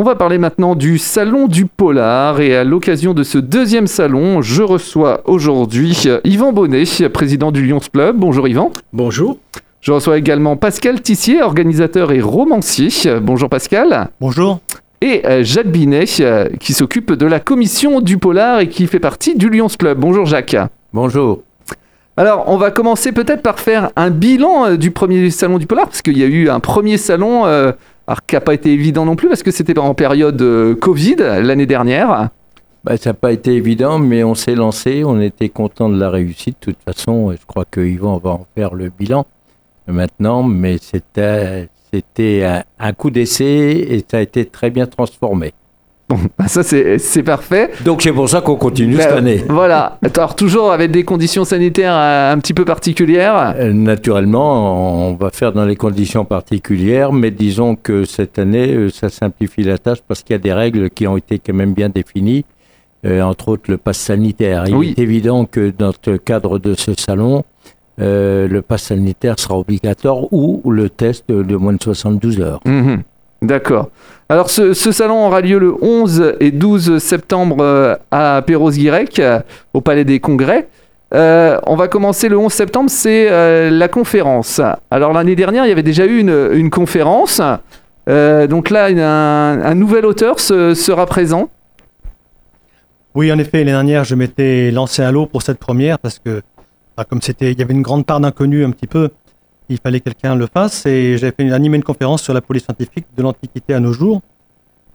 On va parler maintenant du salon du polar et à l'occasion de ce deuxième salon, je reçois aujourd'hui Yvan Bonnet, président du Lions Club. Bonjour Yvan. Bonjour. Je reçois également Pascal Tissier, organisateur et romancier. Bonjour Pascal. Bonjour. Et euh, Jacques Binet, euh, qui s'occupe de la commission du polar et qui fait partie du Lions Club. Bonjour Jacques. Bonjour. Alors, on va commencer peut-être par faire un bilan euh, du premier salon du polar, parce qu'il y a eu un premier salon alors, qui n'a pas été évident non plus parce que c'était en période euh, Covid l'année dernière. Bah, ça n'a pas été évident, mais on s'est lancé, on était content de la réussite. De toute façon, je crois que Yvan va en faire le bilan maintenant, mais c'était un coup d'essai et ça a été très bien transformé. Bon, bah, ça c'est parfait. Donc c'est pour ça qu'on continue cette bah, année. Voilà. Alors toujours avec des conditions sanitaires euh, un petit peu particulières. Euh, naturellement, on va faire dans les conditions particulières, mais disons que cette année, euh, ça simplifie la tâche parce qu'il y a des règles qui ont été quand même bien définies, entre autres le pass sanitaire. Il est évident que dans le cadre de ce salon, le pass sanitaire sera obligatoire ou le test de moins de 72 heures. Mhm. D'accord. Alors ce, salon aura lieu le 11 et 12 septembre euh, à Perros-Guirec, euh, au Palais des Congrès. Euh, on va commencer le 11 septembre, c'est la conférence. Alors l'année dernière, il y avait déjà eu une, conférence. donc là, un, nouvel auteur sera présent. Oui, en effet, l'année dernière, je m'étais lancé à l'eau pour cette première parce que, bah, comme c'était, il y avait une grande part d'inconnu un petit peu, il fallait que quelqu'un le fasse. Et j'ai fait animé une conférence sur la police scientifique de l'Antiquité à nos jours.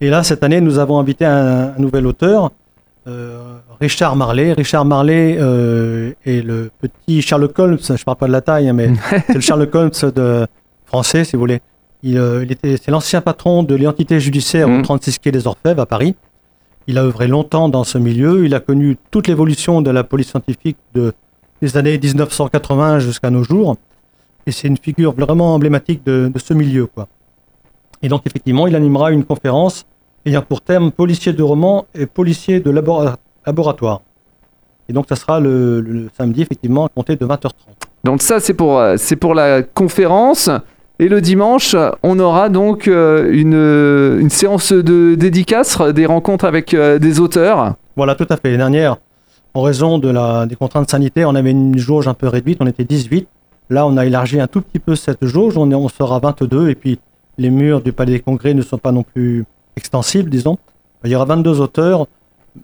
Et là, cette année, nous avons invité un, nouvel auteur, euh, Richard Marley. Richard Marley euh, est le petit Sherlock Holmes, je ne parle pas de la taille, hein, mais c'est le Sherlock Holmes de français, si vous voulez. Il, euh, était, c'est l'ancien patron de l'identité judiciaire au 36 mmh. quai des Orfèvres à Paris. Il a œuvré longtemps dans ce milieu. Il a connu toute l'évolution de la police scientifique de, des années 1980 jusqu'à nos jours et c'est une figure vraiment emblématique de, ce milieu. Quoi. Et donc, effectivement, il animera une conférence ayant pour thème policier de roman et policier de laboratoire. Et donc, ça sera le, samedi, effectivement, à compter de 20h30. Donc, ça, c'est pour, euh, c'est pour la conférence. Et le dimanche, on aura donc euh, une, une séance de dédicace, des rencontres avec euh, des auteurs. Voilà, tout à fait. L'année dernière, en raison de la, des contraintes sanitaires, on avait une jauge un peu réduite, on était 18. Là, on a élargi un tout petit peu cette jauge, on, est, on sera 22, et puis les murs du Palais des Congrès ne sont pas non plus extensibles, disons. Il y aura 22 auteurs,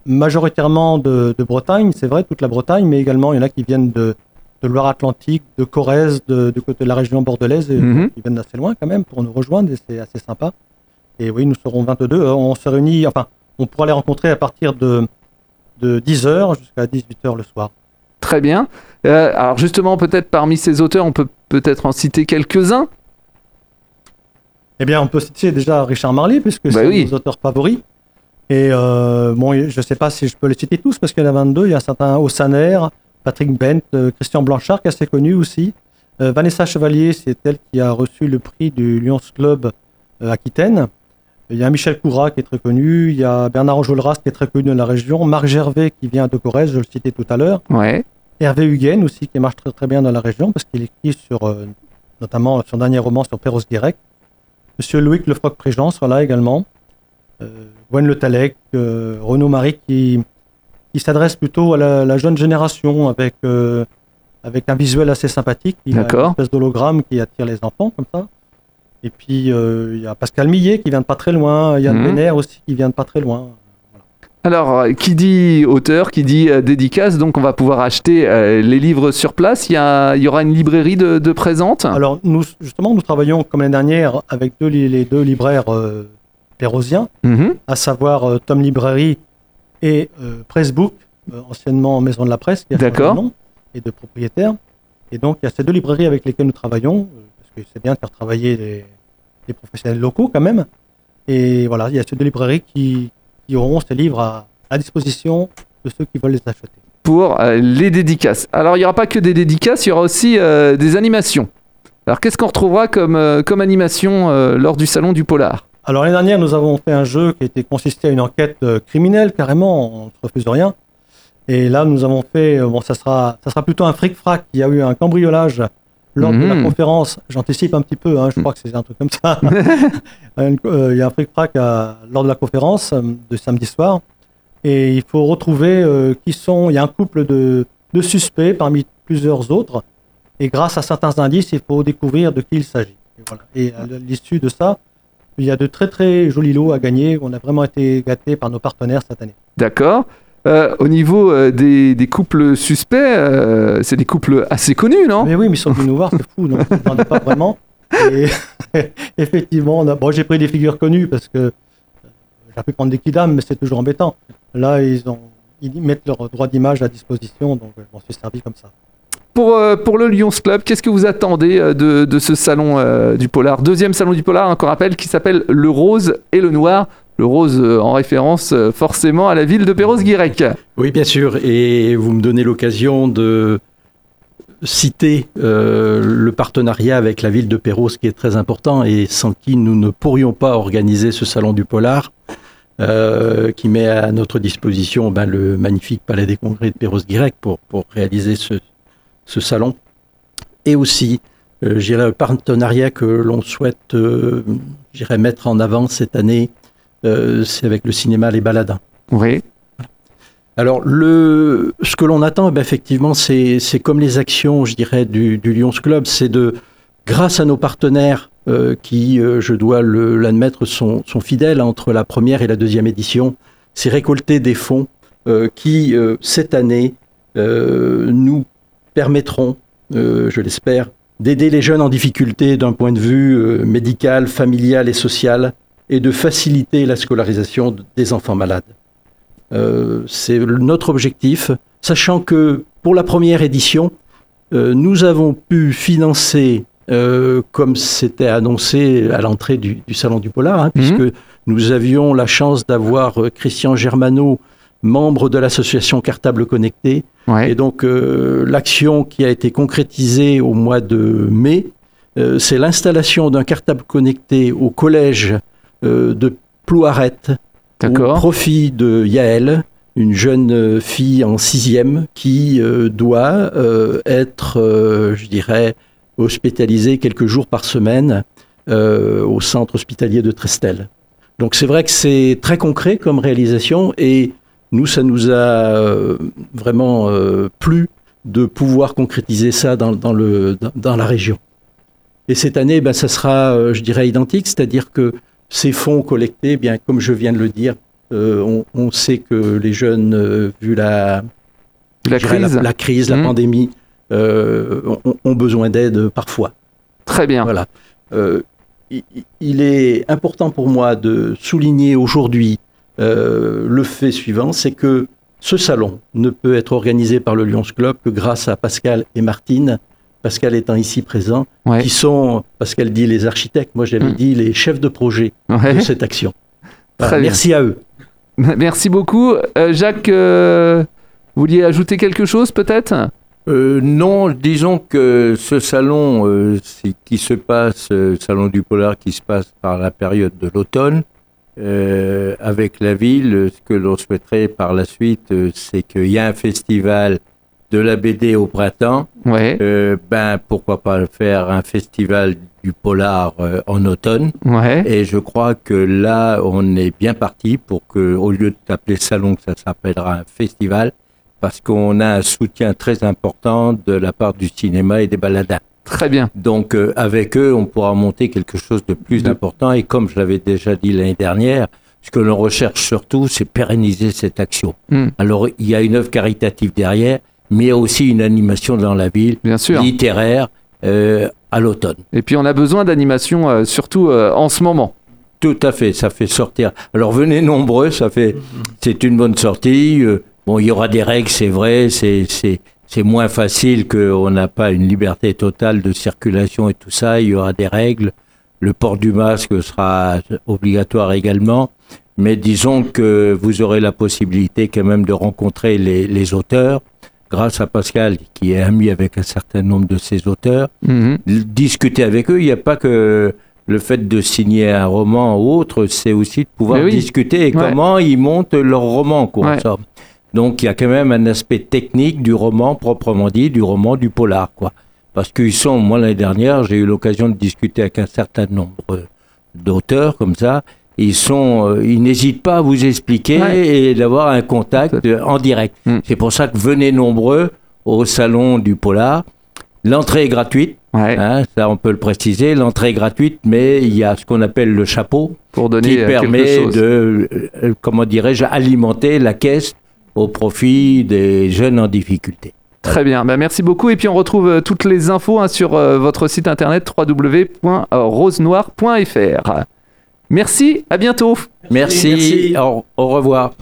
majoritairement de, Bretagne, c'est vrai, toute la Bretagne, mais également il y en a qui viennent de, Loire-Atlantique, de Corrèze, de, côté de la région bordelaise, et mhm. qui viennent d'assez loin quand même pour nous rejoindre, et c'est assez sympa. Et oui, nous serons 22. Euh, on se réunit, enfin, on pourra les rencontrer à partir de, de 10h jusqu'à 18h le soir. Très bien. Euh, alors justement, peut-être parmi ces auteurs, on peut peut-être en citer quelques-uns. Eh bien, on peut citer déjà Richard Marley, puisque bah c'est un de nos auteurs favoris. Et euh, bon, je ne sais pas si je peux les citer tous, parce qu'il y en a 22. Il y a certains Ossaner, Patrick Bent, euh, Christian Blanchard, qui est assez connu aussi. Vanessa Chevalier, c'est elle qui a reçu le prix du Lions Club Aquitaine. Il y a Michel Coura qui est très connu, il y a Bernard Enjolras qui est très connu dans la région, Marc Gervais qui vient de Corrèze, je le citais tout à l'heure. Ouais. Hervé Huguen aussi, qui marche très, très bien dans la région, parce qu'il écrit sur, euh, notamment son dernier roman sur Perros Guirec. Monsieur Loïc Lefroc-Prégence sera là également. Euh, Gwen Le Talec, euh, Renaud Marie, qui, qui s'adresse plutôt à la, jeune génération avec, euh, avec un visuel assez sympathique. Il a une espèce d'hologramme qui attire les enfants, comme ça. Et puis, il y a Pascal Millet qui vient de pas très loin, Yann mmh. aussi qui vient de pas très loin. Alors, euh, qui dit auteur, qui dit euh, dédicace, donc on va pouvoir acheter euh, les livres sur place. Il y, aura une librairie de, présente? Alors, nous, justement, nous travaillons comme l'année dernière avec les deux libraires pérosiens, mhm. à savoir Tom Librairie et Pressbook, anciennement Maison de la Presse, qui a nom et de propriétaire. Et donc, il y a ces deux librairies avec lesquelles nous travaillons, parce que c'est bien de faire travailler les, professionnels locaux quand même. Et voilà, il y a ces deux librairies qui, qui auront ces livres à, disposition de ceux qui veulent les acheter. Pour euh, les dédicaces. Alors, il n'y aura pas que des dédicaces, il y aura aussi euh, des animations. Alors, qu'est-ce qu'on retrouvera comme, euh, comme animation lors du Salon du Polar? Alors, l'année dernière, nous avons fait un jeu qui était consisté à une enquête criminelle, carrément, on ne refuse rien. Et là, nous avons fait, bon, ça sera, ça sera plutôt un fric-frac. Il y a eu un cambriolage lors de la Mhm. conférence, j'anticipe un petit peu, hein, je crois que c'est un truc comme ça. Une- euh, Il y a un fric-frac à- lors de la conférence euh, de samedi soir. Et il faut retrouver euh, qui sont. Il y a un couple de, de suspects parmi plusieurs autres. Et grâce à certains indices, il faut découvrir de qui il s'agit. Et, voilà. Et à l'issue de ça, il y a de très très jolis lots à gagner. On a vraiment été gâtés par nos partenaires cette année. D'accord. Euh, au niveau euh, des, des couples suspects, euh, c'est des couples assez connus, non? Mais oui, mais ils sont venus nous voir, c'est fou, donc on ne pas vraiment. Et effectivement, a... bon, j'ai pris des figures connues parce que j'ai pu prendre des kidam, mais c'est toujours embêtant. Là, ils, ont... ils mettent leur droit d'image à disposition, donc je m'en suis servi comme ça. Pour, pour le Lions Club, qu'est-ce que vous attendez de, de ce salon du polar? Deuxième salon du polar, encore rappel, qui s'appelle le rose et le noir. Le rose euh, en référence euh, forcément à la ville de Perros-Guirec. Oui, bien sûr. Et vous me donnez l'occasion de citer euh, le partenariat avec la ville de Perros, qui est très important et sans qui nous ne pourrions pas organiser ce salon du polar, qui met à notre disposition ben, le magnifique palais des congrès de Perros-Guirec pour, pour réaliser ce, ce salon. Et aussi, euh, le partenariat que l'on souhaite mettre en avant cette année, c'est avec le cinéma Les Baladins. Oui. Alors, le, ce que l'on attend, eh ben, effectivement, c'est comme les actions, je dirais, du, du Lions Club, c'est de, grâce à nos partenaires euh, qui, euh, je dois l'admettre, sont, sont fidèles entre la première et la deuxième édition, c'est récolter des fonds euh, qui, euh, cette année, euh, nous permettront, euh, je l'espère, d'aider les jeunes en difficulté d'un point de vue euh, médical, familial et social, et de faciliter la scolarisation des enfants malades. Euh, c'est notre objectif, sachant que pour la première édition, euh, nous avons pu financer, euh, comme c'était annoncé à l'entrée du, du Salon du Polar, hein, puisque nous avions la chance d'avoir Christian Germano, membre de l'association Cartable Connecté, Ouais. et donc l'action qui a été concrétisée au mois de mai, c'est l'installation d'un cartable connecté au collège de Plouarette au profit de Yael, une jeune euh, fille en sixième qui euh, doit euh, être, euh, je dirais, hospitalisée quelques jours par semaine euh, au centre hospitalier de Trestel. Donc c'est vrai que c'est très concret comme réalisation et nous, ça nous a euh, vraiment euh, plu de pouvoir concrétiser ça dans, dans le, dans, dans la région. Et cette année, ben, ça sera, euh, je dirais, identique, c'est-à-dire que ces fonds collectés, eh bien, comme je viens de le dire, euh, on, on sait que les jeunes, euh, vu la, crise. la, la crise, la Mhm. pandémie, euh, ont, ont besoin d'aide parfois. Très bien. Voilà. Il, il est important pour moi de souligner aujourd'hui le fait suivant, c'est que ce salon ne peut être organisé par le Lions Club que grâce à Pascal et Martine. Pascal étant ici présent, Ouais. qui sont, Pascal dit les architectes, moi j'avais Mm. dit les chefs de projet Ouais. de cette action. Voilà, merci à eux. Merci beaucoup. Euh, Jacques, euh, vous vouliez ajouter quelque chose peut-être? Euh, non, disons que ce salon euh, qui se passe, euh, salon du polar qui se passe par la période de l'automne, euh, avec la ville, ce que l'on souhaiterait par la suite, euh, c'est qu'il y a un festival de la BD au printemps. Ouais. Euh, ben pourquoi pas faire un festival du polar euh, en automne. Ouais. Et je crois que là, on est bien parti pour que, au lieu de t'appeler salon, que ça s'appellera un festival, parce qu'on a un soutien très important de la part du cinéma et des baladins. Très bien. Donc, euh, avec eux, on pourra monter quelque chose de plus important. Et comme je l'avais déjà dit l'année dernière, ce que l'on recherche surtout, c'est pérenniser cette action. Hmm. Alors, il y a une œuvre caritative derrière, mais aussi une animation dans la ville, Bien sûr. littéraire, euh, à l'automne. Et puis on a besoin d'animation, euh, surtout euh, en ce moment. Tout à fait, ça fait sortir. Alors venez nombreux, ça fait, c'est une bonne sortie. Bon, il y aura des règles, c'est vrai, c'est c'est c'est moins facile qu'on n'a pas une liberté totale de circulation et tout ça. Il y aura des règles. Le port du masque sera obligatoire également. Mais disons que vous aurez la possibilité quand même de rencontrer les, les auteurs, grâce à Pascal qui est ami avec un certain nombre de ces auteurs Mhm. discuter avec eux. Il n'y a pas que le fait de signer un roman ou autre, c'est aussi de pouvoir oui. discuter et Ouais. comment ils montent leur roman, quoi, Ouais. Donc il y a quand même un aspect technique du roman proprement dit, du roman du polar, quoi. parce qu'ils sont, moi l'année dernière, j'ai eu l'occasion de discuter avec un certain nombre d'auteurs comme ça. Ils sont, euh, ils n'hésitent pas à vous expliquer Ouais. et d'avoir un contact euh, en direct. Mm. C'est pour ça que venez nombreux au salon du Polar. L'entrée est gratuite, Ouais, hein, ça on peut le préciser. L'entrée est gratuite, mais il y a ce qu'on appelle le chapeau pour donner qui euh, permet chose. de, euh, comment dirais-je, alimenter la caisse au profit des jeunes en difficulté. Très bien, bah, merci beaucoup. Et puis on retrouve toutes les infos hein, sur euh, votre site internet www.rosenoir.fr. Merci, à bientôt. Merci, Merci. Au, au revoir.